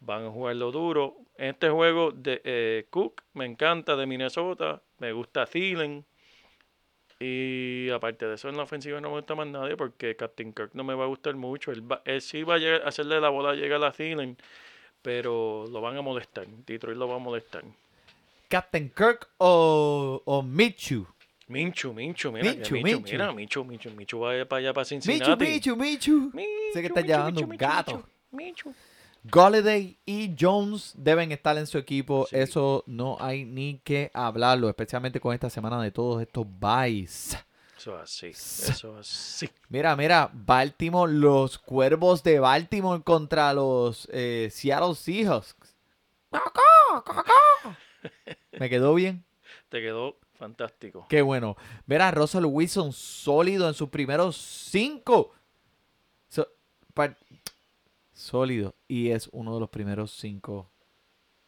van a jugarlo duro. En este juego de eh, Cook me encanta de Minnesota, me gusta Thielen. Y aparte de eso, en la ofensiva no me gusta más nadie porque Captain Kirk no me va a gustar mucho. Él, va- él sí va a llegar- hacerle la bola llegar a Thielen, pero lo van a molestar. Detroit lo va a molestar. ¿Captain Kirk o, o Michu? Minchu, Minchu, mira, que Minshew, Minshew, Minshew. mira, Michu, Michu, Michu va para allá para Cincinnati. Michu, Michu. Michu, Sé que está Michu, un gato. Michu, Michu. Galladay y Jones deben estar en su equipo. Sí. Eso no hay ni que hablarlo, especialmente con esta semana de todos estos buys. Eso es así. Eso es así. Mira, mira, Baltimore, los cuervos de Baltimore contra los eh, Seattle Seahawks. Me quedó bien. Te quedó fantástico. Qué bueno. Ver a Russell Wilson sólido en sus primeros cinco. So- sólido. Y es uno de los primeros cinco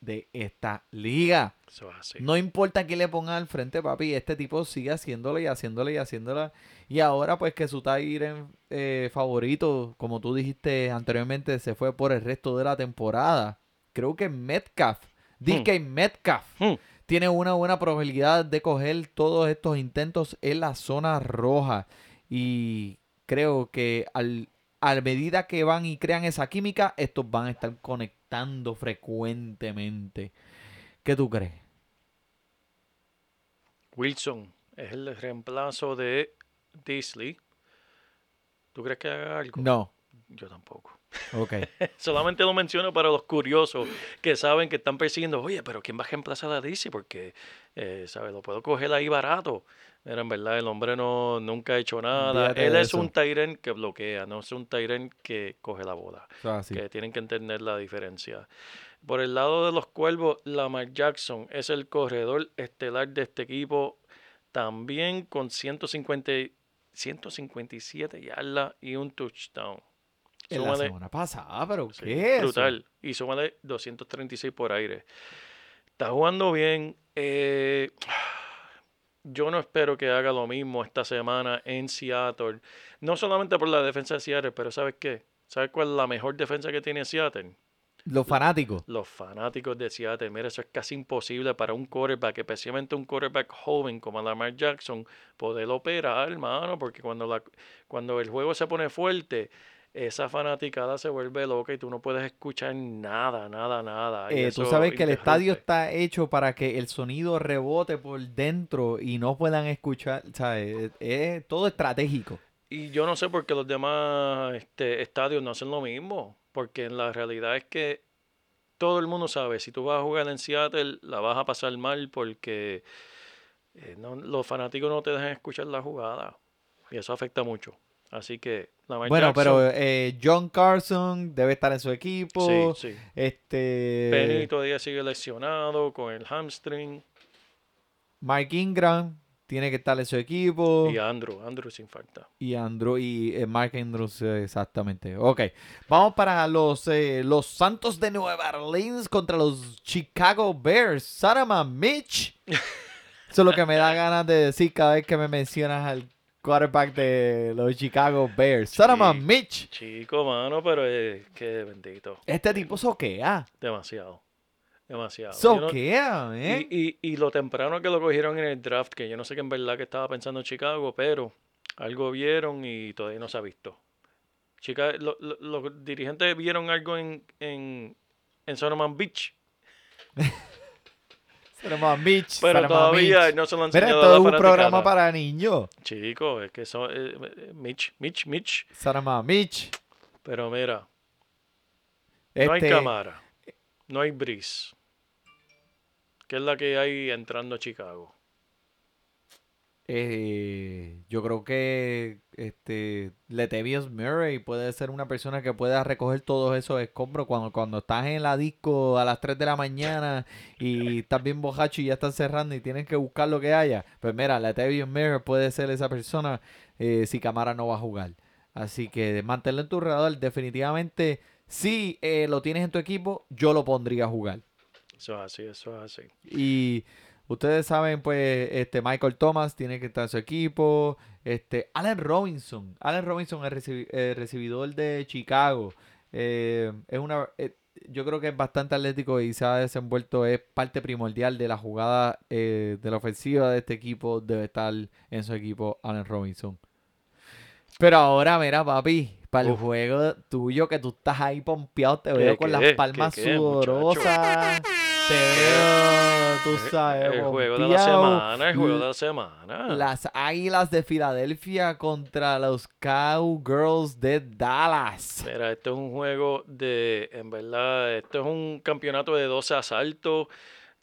de esta liga. Eso es así. No importa quién le ponga al frente, papi. Este tipo sigue haciéndolo y haciéndolo y haciéndola. Y ahora, pues, que su Tyren eh, favorito, como tú dijiste anteriormente, se fue por el resto de la temporada. Creo que Metcalf, DK Metcalf, Hmm. tiene una buena probabilidad de coger todos estos intentos en la zona roja. Y creo que al, a medida que van y crean esa química, estos van a estar conectando frecuentemente. ¿Qué tú crees? Wilson es el reemplazo de Disley. ¿Tú crees que haga algo? No. Yo tampoco. Ok. Solamente lo menciono para los curiosos que saben que están persiguiendo. Oye, pero ¿quién va a reemplazar a Disley? Porque, eh, ¿sabes? Lo puedo coger ahí barato. Mira, en verdad, el hombre no, nunca ha hecho nada. Él es eso. un Tyren que bloquea, no es un Tyren que coge la bola. Eso es así. que tienen que entender la diferencia. Por el lado de los cuervos, Lamar Jackson es el corredor estelar de este equipo, también con 150, y- 157 yardas y un touchdown. En la semana pasada, pero sí, ¿qué es brutal. Y súmale 236 por aire. Está jugando bien. eh, yo no espero que haga lo mismo esta semana en Seattle. No solamente por la defensa de Seattle, pero ¿sabes qué? ¿Sabes cuál es la mejor defensa que tiene Seattle? Los fanáticos. Los fanáticos de Seattle, mira, eso es casi imposible para un quarterback, especialmente un quarterback joven como Lamar Jackson, poder operar, hermano, porque cuando, la, cuando el juego se pone fuerte, esa fanaticada se vuelve loca y tú no puedes escuchar nada, nada, nada. y Eh, tú sabes que el estadio está hecho para que el sonido rebote por dentro y no puedan escuchar, ¿sabes? Es, es todo estratégico. Y yo no sé por qué los demás este, estadios no hacen lo mismo, porque en la realidad es que todo el mundo sabe, si tú vas a jugar en Seattle, la vas a pasar mal porque eh, no- los fanáticos no te dejan escuchar la jugada. Y eso afecta mucho. Así que, Lamar Bueno, Jackson, pero eh, John Carson debe estar en su equipo. sí, sí. Este. Penny todavía sigue lesionado con el hamstring. Mark Ingram tiene que estar en su equipo. Y Andrew, Andrew sin falta. Y Andrew y eh, Mark Andrews, eh, exactamente. Ok. Vamos para los, eh, los Santos de Nueva Orleans contra los Chicago Bears. Sarama Mitch. Eso es lo que me da ganas de decir cada vez que me mencionas al quarterback de los Chicago Bears. Sarama Sí. Mitch. Chico, mano, pero es que bendito. Este tipo soquea. Demasiado. Demasiado. No- Soquea, ¿eh? Y, y, y lo temprano que lo cogieron en el draft, que yo no sé qué en verdad que estaba pensando Chicago, pero algo vieron y todavía no se ha visto. Chica, lo- lo- los dirigentes vieron algo en, en, en Solomon Beach, Sarama Mitch. pero todavía Mitch. no se lo han enseñado a es un programa para niños. Chicos, es que son eh, Mitch, Mitch, Mitch. Sarama Mitch. Pero mira, no hay Este, cámara, no hay Breeze. ¿Qué es la que hay entrando a Chicago? Eh, yo creo que este Latavius Murray puede ser una persona que pueda recoger todos esos escombros cuando, cuando estás en la disco a las 3 de la mañana y estás bien bojacho y ya están cerrando y tienes que buscar lo que haya. Pues mira, Latavius Murray puede ser esa persona eh, si Camara no va a jugar. Así que manténlo en tu radar. Definitivamente, si eh, lo tienes en tu equipo, yo lo pondría a jugar. Eso es así, eso es así. Y ustedes saben, pues, este Michael Thomas tiene que estar en su equipo. Este, Allen Robinson. Allen Robinson, el, recibi- el recibidor de Chicago. eh, es una. eh, yo creo que es bastante atlético y se ha desenvuelto, es parte primordial de la jugada eh, de la ofensiva de este equipo. Debe estar en su equipo Allen Robinson. Pero ahora, mira, papi, para el Uf. juego tuyo que tú estás ahí pompeado, te ¿Qué, veo con las palmas qué, muchacho? sudorosas. Te veo, tú sabes, El juego de la semana, el juego de la semana. Las Águilas de Filadelfia contra los Cowgirls de Dallas. Mira, esto es un juego de, en verdad, esto es un campeonato de 12 asaltos,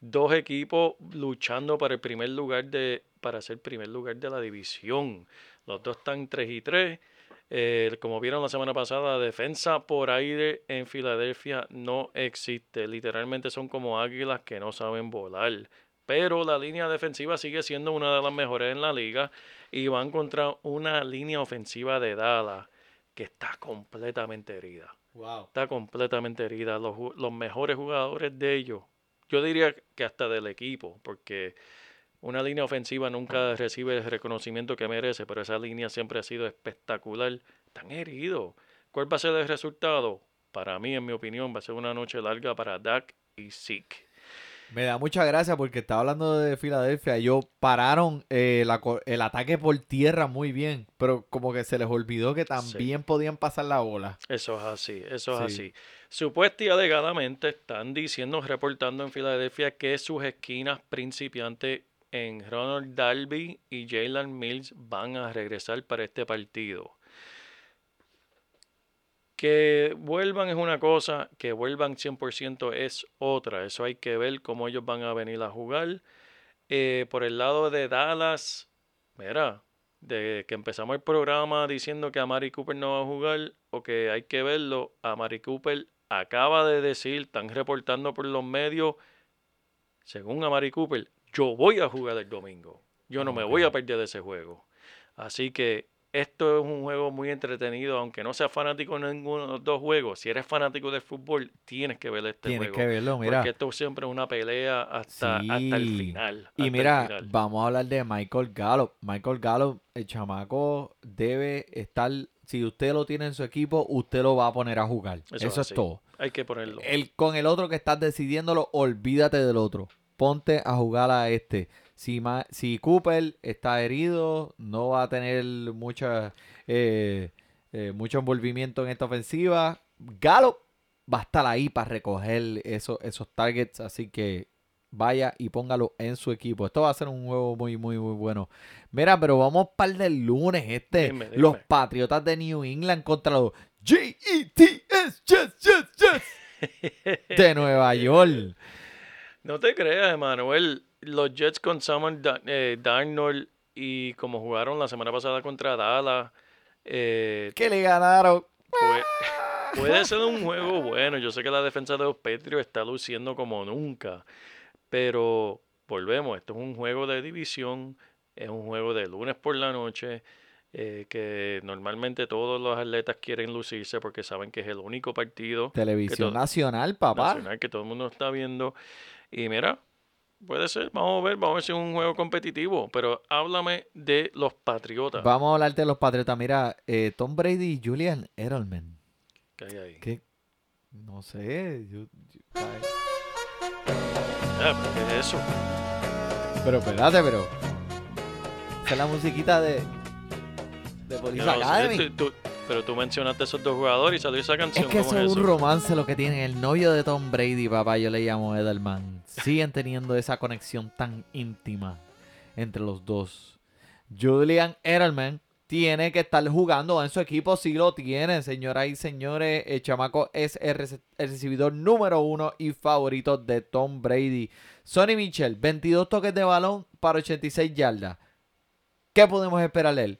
dos equipos luchando para el primer lugar de, para ser primer lugar de la división. Los dos están 3 y 3. Eh, como vieron la semana pasada, defensa por aire en Filadelfia no existe. Literalmente son como águilas que no saben volar. Pero la línea defensiva sigue siendo una de las mejores en la liga y van contra una línea ofensiva de Dallas que está completamente herida. Wow. Está completamente herida. Los, los mejores jugadores de ellos, yo diría que hasta del equipo, porque una línea ofensiva nunca recibe el reconocimiento que merece, pero esa línea siempre ha sido espectacular. Están heridos. ¿Cuál va a ser el resultado? Para mí, en mi opinión, va a ser una noche larga para Dak y Zeke. Me da mucha gracia porque estaba hablando de Filadelfia. Ellos pararon eh, la el ataque por tierra muy bien, pero como que se les olvidó que también podían pasar la bola. Eso es así, eso es Sí. así. Supuesta y alegadamente están diciendo, reportando en Filadelfia que sus esquinas principiantes en Ronald Darby y Jalen Mills van a regresar para este partido. Que vuelvan es una cosa, que vuelvan 100% es otra. Eso hay que ver cómo ellos van a venir a jugar. Eh, por el lado de Dallas, mira, de que empezamos el programa diciendo que Amari Cooper no va a jugar o que hay que verlo, Amari Cooper acaba de decir, están reportando por los medios, según Amari Cooper, yo voy a jugar el domingo. Yo no me voy a perder ese juego. Así que esto es un juego muy entretenido, aunque no seas fanático de ninguno de los dos juegos. Si eres fanático de fútbol, tienes que ver este Tienes juego. que verlo, mira. Porque esto siempre es una pelea hasta, hasta el final. hasta Y mira, final. vamos a hablar de Michael Gallup. Michael Gallup, el chamaco debe estar, si usted lo tiene en su equipo, usted lo va a poner a jugar. Eso Eso, es es así. todo. Hay que ponerlo. El, con el otro que estás decidiéndolo, olvídate del otro. Ponte a jugar a este. Si, ma- si Cooper está herido, no va a tener mucha, eh, eh, mucho envolvimiento en esta ofensiva. Gallup va a estar ahí para recoger esos, esos targets. Así que vaya y póngalo en su equipo. Esto va a ser un juego muy, muy, muy bueno. Mira, pero vamos para el del lunes. Este, Dime, los. Patriotas de New England contra los G-E-T-S, yes, yes, yes, de Nueva York. No te creas, Emanuel. Los Jets con Samuel Da- eh, Darnold y como jugaron la semana pasada contra Dallas, eh, Que le ganaron. puede, puede ser un juego bueno. Yo sé que la defensa de los Patriots está luciendo como nunca, pero volvemos. Esto es un juego de división, es un juego de lunes por la noche. Eh, que normalmente todos los atletas quieren lucirse porque saben que es el único partido Televisión nacional, papá. nacional que todo el mundo está viendo. Y mira, puede ser, vamos a ver, vamos a ver si es un juego competitivo, pero háblame de los Patriotas. Vamos a hablar de los Patriotas. Mira, eh, Tom Brady y Julian Edelman. que hay ahí. No sé. yo- yo-. Ah, pero ¿qué es eso? pero espérate, pero. Esa es la musiquita de. De Police no sé, Academy. tú- tú- pero tú mencionaste esos dos jugadores y salió esa Es canción. que ¿cómo eso es un romance lo que tienen. El novio de Tom Brady, papá, yo le llamo Edelman. Siguen teniendo esa conexión tan íntima entre los dos. Julian Edelman tiene que estar jugando en su equipo, sí lo tiene, señoras y señores. El chamaco es el recibidor número uno y favorito de Tom Brady. Sonny Mitchell, 22 toques de balón para 86 yardas. ¿Qué podemos esperar de él?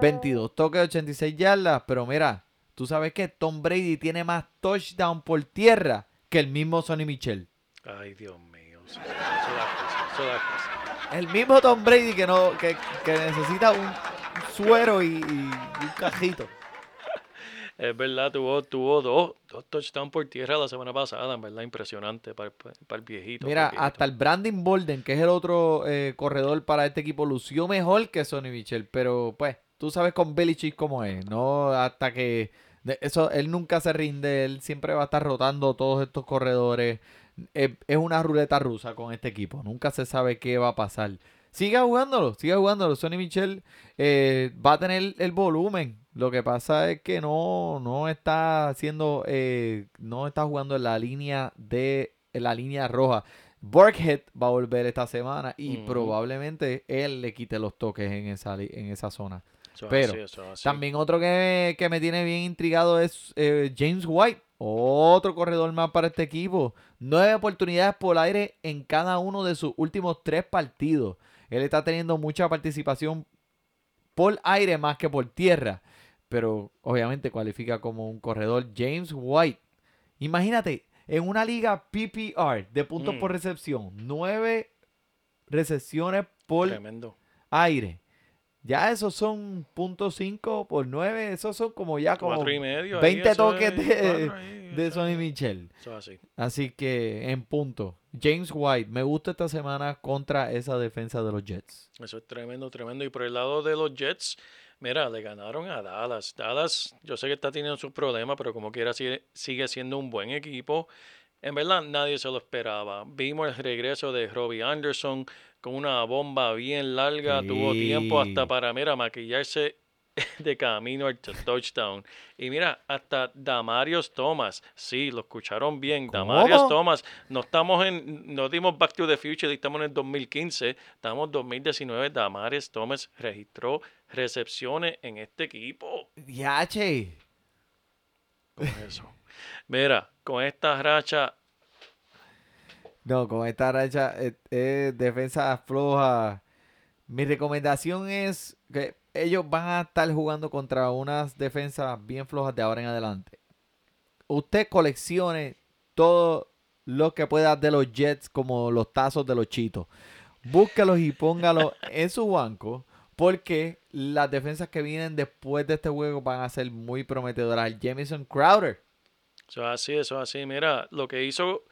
22 toques, 86 yardas. Pero mira, tú sabes que Tom Brady tiene más touchdown por tierra que el mismo Sonny Michel. Ay, Dios mío. Eso da cosa, eso da cosa. El mismo Tom Brady que no que, que necesita un suero y, y un cajito. Es verdad, tuvo, tuvo dos, dos touchdowns por tierra la semana pasada, en verdad, impresionante para, el- para el viejito. Mira, para el viejito. hasta el Brandon Bolden, que es el otro eh, corredor para este equipo, lució mejor que Sonny Michel. Pero pues, tú sabes con Belichick cómo es, ¿no? Hasta que eso, él nunca se rinde, él siempre va a estar rotando todos estos corredores. Es, es una ruleta rusa con este equipo, nunca se sabe qué va a pasar. Siga jugándolo, siga jugándolo. Sonny Michel eh, va a tener el volumen. Lo que pasa es que no, no está haciendo, eh, no está jugando en la línea de en la línea roja. Burkhead va a volver esta semana y probablemente él le quite los toques en esa, en esa zona. Eso pero así, eso. También otro que, que me tiene bien intrigado es eh, James White, Otro corredor más para este equipo. Nueve oportunidades por aire en cada uno de sus últimos tres partidos. Él está teniendo mucha participación por aire más que por tierra. Pero obviamente cualifica como un corredor. James White. Imagínate, en una liga PPR de puntos Mm. por recepción. Nueve recepciones por Tremendo. aire. Ya esos son .5 por 9. Esos son como ya como y medio. ahí, 20 eso toques es de, ahí, de Sonny Michel. Eso es así. Así que en punto. James White, me gusta esta semana contra esa defensa de los Jets. Eso es tremendo, tremendo. Y por el lado de los Jets, mira, le ganaron a Dallas. Dallas, yo sé que está teniendo sus problemas, pero como quiera sigue, sigue siendo un buen equipo. En verdad, nadie se lo esperaba. Vimos el regreso de Robbie Anderson con una bomba bien larga. Tuvo tiempo hasta para, mira, maquillarse de camino al touchdown. Y mira, hasta Damarios Thomas, sí, lo escucharon bien. Damarios. Thomas, no estamos en, no dimos Back to the Future, estamos en el 2015, estamos en 2019. Damarios Thomas registró recepciones en este equipo. Yache. Con eso. Mira, con esta racha, No, con esta racha eh, eh, defensa floja. Mi recomendación es que ellos van a estar jugando contra unas defensas bien flojas de ahora en adelante. Usted coleccione todo lo que pueda de los Jets como los tazos de los chitos. Búscalos y póngalos en su banco porque las defensas que vienen después de este juego van a ser muy prometedoras. Jamison Crowder. eso es así, eso es así. Mira, lo que hizo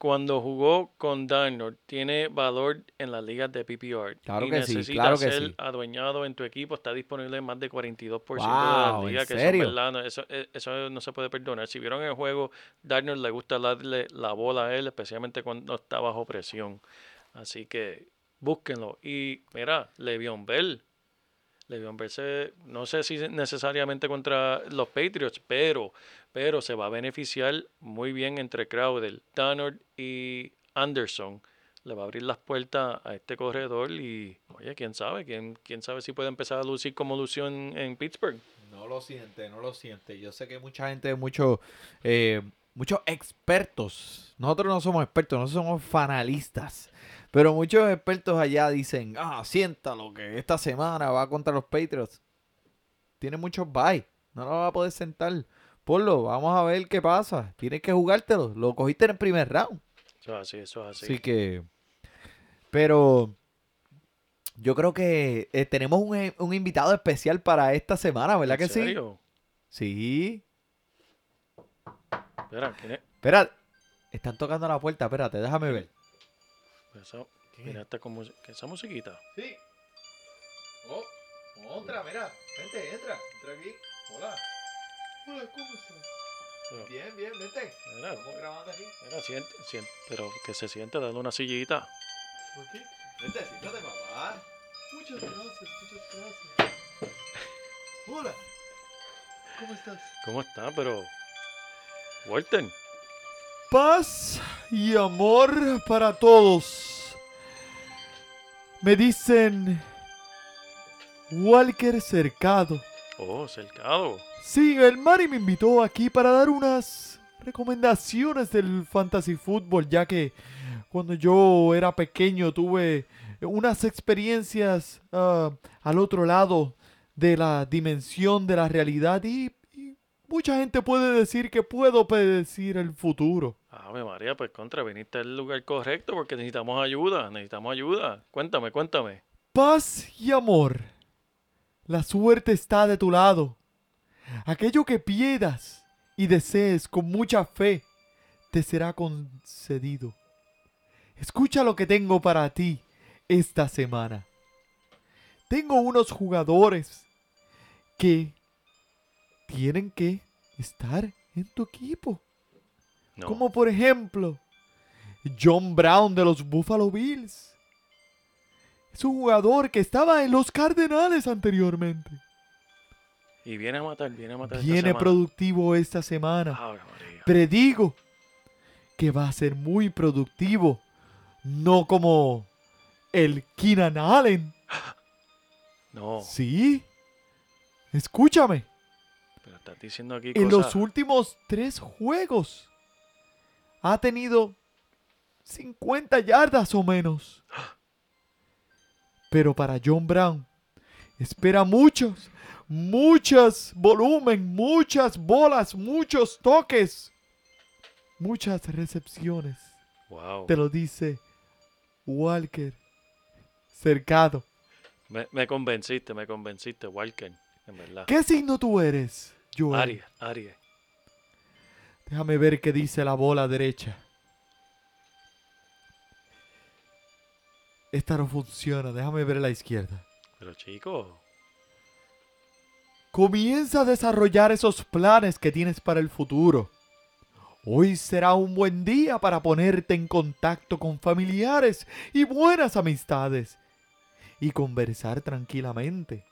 cuando jugó con Darnold tiene valor en las ligas de PPR. Claro y que sí, claro que ser sí. adueñado en tu equipo. Está disponible en más de 42% de Wow, las ¿en ligas. que serio? verdad, no, eso, eh, eso no se puede perdonar. Si vieron el juego, Darnold le gusta darle la bola a él, especialmente cuando está bajo presión. Así que búsquenlo. Y mira, Le'Veon Bell. Le'Veon Bell se- no sé si necesariamente contra los Patriots, pero, pero se va a beneficiar muy bien entre Crowder, Darnold y Anderson. Le va a abrir las puertas a este corredor y, oye, quién sabe, quién, quién sabe si puede empezar a lucir como lució en, Pittsburgh. No lo siente, no lo siente. Yo sé que mucha gente, mucho, eh, muchos expertos. Nosotros no somos expertos, nosotros somos fanalistas. Pero muchos expertos allá dicen, ah, siéntalo, que esta semana va contra los Patriots. Tiene muchos bye. No lo va a poder sentar. Ponlo, vamos a ver qué pasa. Tienes que jugártelo. Lo cogiste en el primer round. Eso es así, eso es así. Así que. Pero. Yo creo que eh, tenemos un, un invitado especial para esta semana, ¿verdad ¿En que sí? serio? Sí. Espera, ¿quién es? Espera, están tocando la puerta, espérate, déjame ver. Esa, mira esta, como, esa musiquita. Sí. Oh, otra, mira. Vente, entra. Entra aquí. Hola. Hola, ¿cómo estás? Pero, Bien, bien, vente. mira, Estamos grabando aquí. mira, siente, siente, pero que se siente dando una sillita. ¿Por qué? Vente, siéntate, papá. Muchas gracias, muchas gracias. Hola. ¿Cómo estás? ¿Cómo está? Pero. Walter. Paz y amor para todos. Me dicen Walker Cercado. Oh, cercado. Sí, el Mari me invitó aquí para dar unas recomendaciones del fantasy fútbol, ya que cuando yo era pequeño tuve unas experiencias ah, al otro lado de la dimensión de la realidad y, y mucha gente puede decir que puedo predecir el futuro. Ave María, pues contra, viniste al lugar correcto porque necesitamos ayuda, necesitamos ayuda. Cuéntame, cuéntame. Paz y amor. La suerte está de tu lado. Aquello que pidas y desees con mucha fe te será concedido. Escucha lo que tengo para ti esta semana. Tengo unos jugadores que tienen que estar en tu equipo. No. Como por ejemplo, John Brown de los Buffalo Bills. Es un jugador que estaba en los Cardenales anteriormente. Y viene a matar, viene a matar. Viene productivo esta semana. Predigo que va a ser muy productivo. No como el Keenan Allen. No. Sí. Escúchame. Pero estás diciendo aquí en cosas... los últimos tres juegos ha tenido 50 yardas o menos. Pero para John Brown, espera muchos, muchas volumen, muchas bolas, muchos toques, muchas recepciones. Wow. Te lo dice Walker Cercado. Me, me convenciste, me convenciste, Walker, en verdad. ¿Qué signo tú eres, Joel? Aries, Aries. Déjame ver qué dice la bola derecha. Esta no funciona. Déjame ver la izquierda. Pero chico, Comienza a desarrollar esos planes que tienes para el futuro. Hoy será un buen día para ponerte en contacto con familiares y buenas amistades y conversar tranquilamente.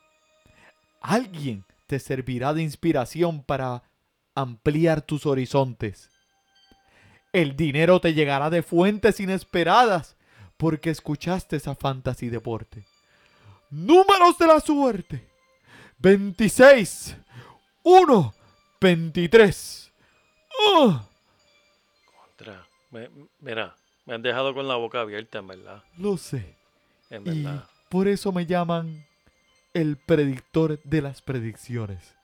Alguien te servirá de inspiración para ampliar tus horizontes. El dinero te llegará de fuentes inesperadas porque escuchaste esa fantasy deporte. Números de la suerte. 26, 1, 23. ¡Ah! contra. Me- mira, me han dejado con la boca abierta, en verdad. Lo sé. En Y verdad. por eso me llaman el predictor de las predicciones.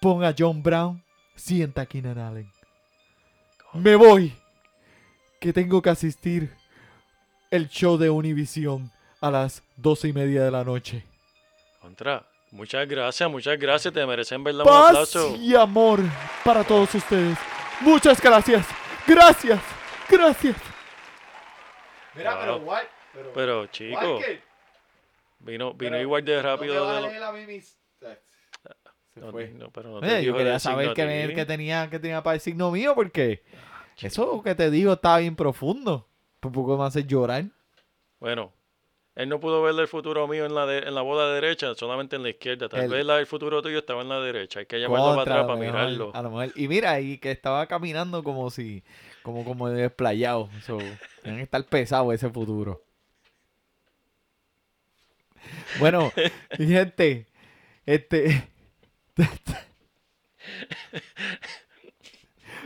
Pon a John Brown, sienta a Keenan Allen. Me voy. Que tengo que asistir el show de Univision a las doce y media de la noche. Contra. Muchas gracias, muchas gracias. Te merecen en verdad un Paz aplauso. y amor para todos ustedes. Muchas gracias. Gracias. Gracias. Mira, pero Wow. Pero, chico, vino, vino igual de rápido de lo... Se No, fue. no, pero no te Oye, yo quería saber a qué, qué tenía, qué tenía para el signo mío porque eso que te digo está bien profundo. Por poco me hace llorar. Bueno, él no pudo ver el futuro mío en la, de- en la bola derecha, solamente en la izquierda. Tal El- vez la del futuro tuyo estaba en la derecha. Hay que llamarlo para atrás para mirarlo. a lo mejor. Y mira, y que estaba caminando como si, como, como desplayado. So, tiene que estar pesado ese futuro. Bueno, gente, este.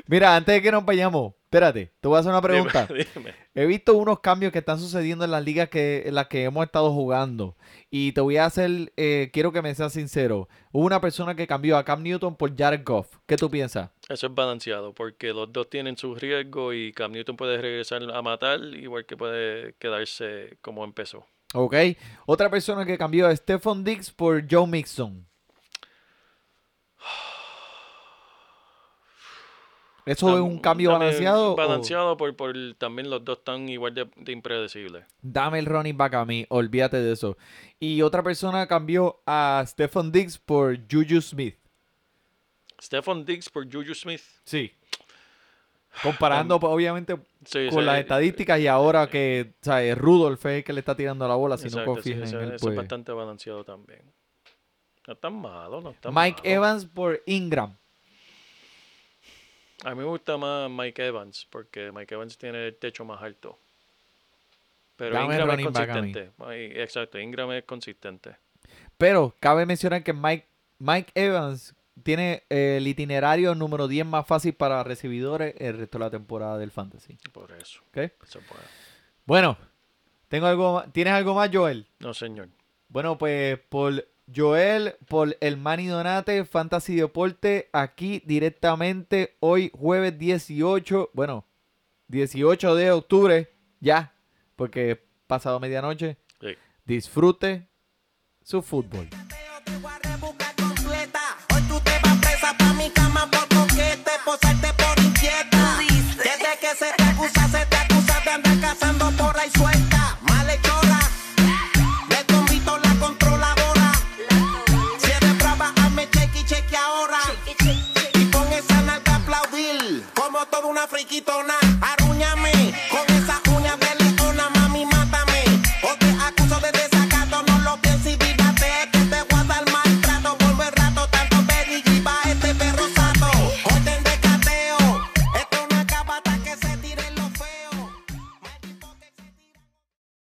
Mira, antes de que nos vayamos, espérate, te voy a hacer una pregunta. Dime, dime. He visto unos cambios que están sucediendo en las ligas que, en las que hemos estado jugando. Y te voy a hacer, eh, quiero que me seas sincero. Hubo una persona que cambió a Cam Newton por Jared Goff. ¿Qué tú piensas? Eso es balanceado, porque los dos tienen su riesgo y Cam Newton puede regresar a matar, igual que puede quedarse como empezó. ¿Ok? Otra persona que cambió a Stephon Diggs por Joe Mixon. ¿Eso es un cambio balanceado? o- Balanceado por, por también los dos están igual de, de impredecibles. Dame el running back a mí, olvídate de eso. Y otra persona cambió a Stephon Diggs por Juju Smith. Stephon Diggs por Juju Smith. Sí. Comparando, pues, obviamente, Sí, con sí, las eh, estadísticas y ahora que, ¿sabes? Rudolph es el que le está tirando la bola, si exacto, no confías en él, eso es pues. bastante balanceado también. No es tan malo, no tan Mike malo. Evans por Ingram. A mí me gusta más Mike Evans, porque Mike Evans tiene el techo más alto. Pero Dame Ingram es consistente. Exacto, Ingram es consistente. Pero cabe mencionar que Mike, Mike Evans tiene eh, el itinerario número 10 más fácil para recibidores el resto de la temporada del Fantasy. Por eso. ¿ok? Eso es bueno. Tengo algo ¿tienes algo más, Joel? No, señor. Bueno, pues por Joel, por el Manny Donate, Fantasy Deporte, aquí directamente hoy jueves 18, bueno, 18 de octubre, ya, porque pasado medianoche, Sí. disfrute su fútbol. Desde que se te acusa, se te acusa de andar cazando por ahí suelta. Ahora. Y